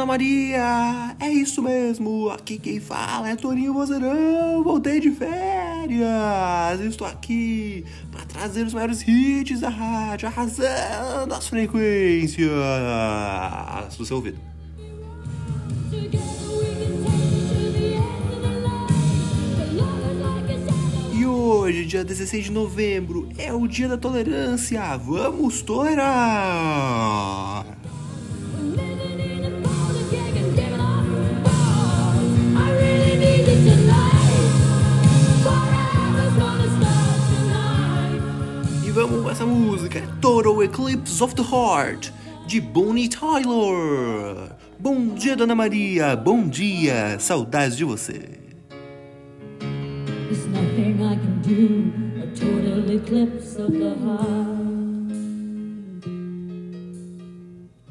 Dona Maria! É isso mesmo! Aqui quem fala é Toninho Vozeirão! Voltei de férias! Estou aqui para trazer os maiores hits da rádio, arrasando as frequências do seu ouvido. E hoje, dia 16 de novembro, é o dia da tolerância! Vamos tolerar! Vamos essa música, Total Eclipse of the Heart, de Bonnie Tyler. Bom dia, Dona Maria, bom dia, saudades de você. There's nothing I can do, a total eclipse of the heart.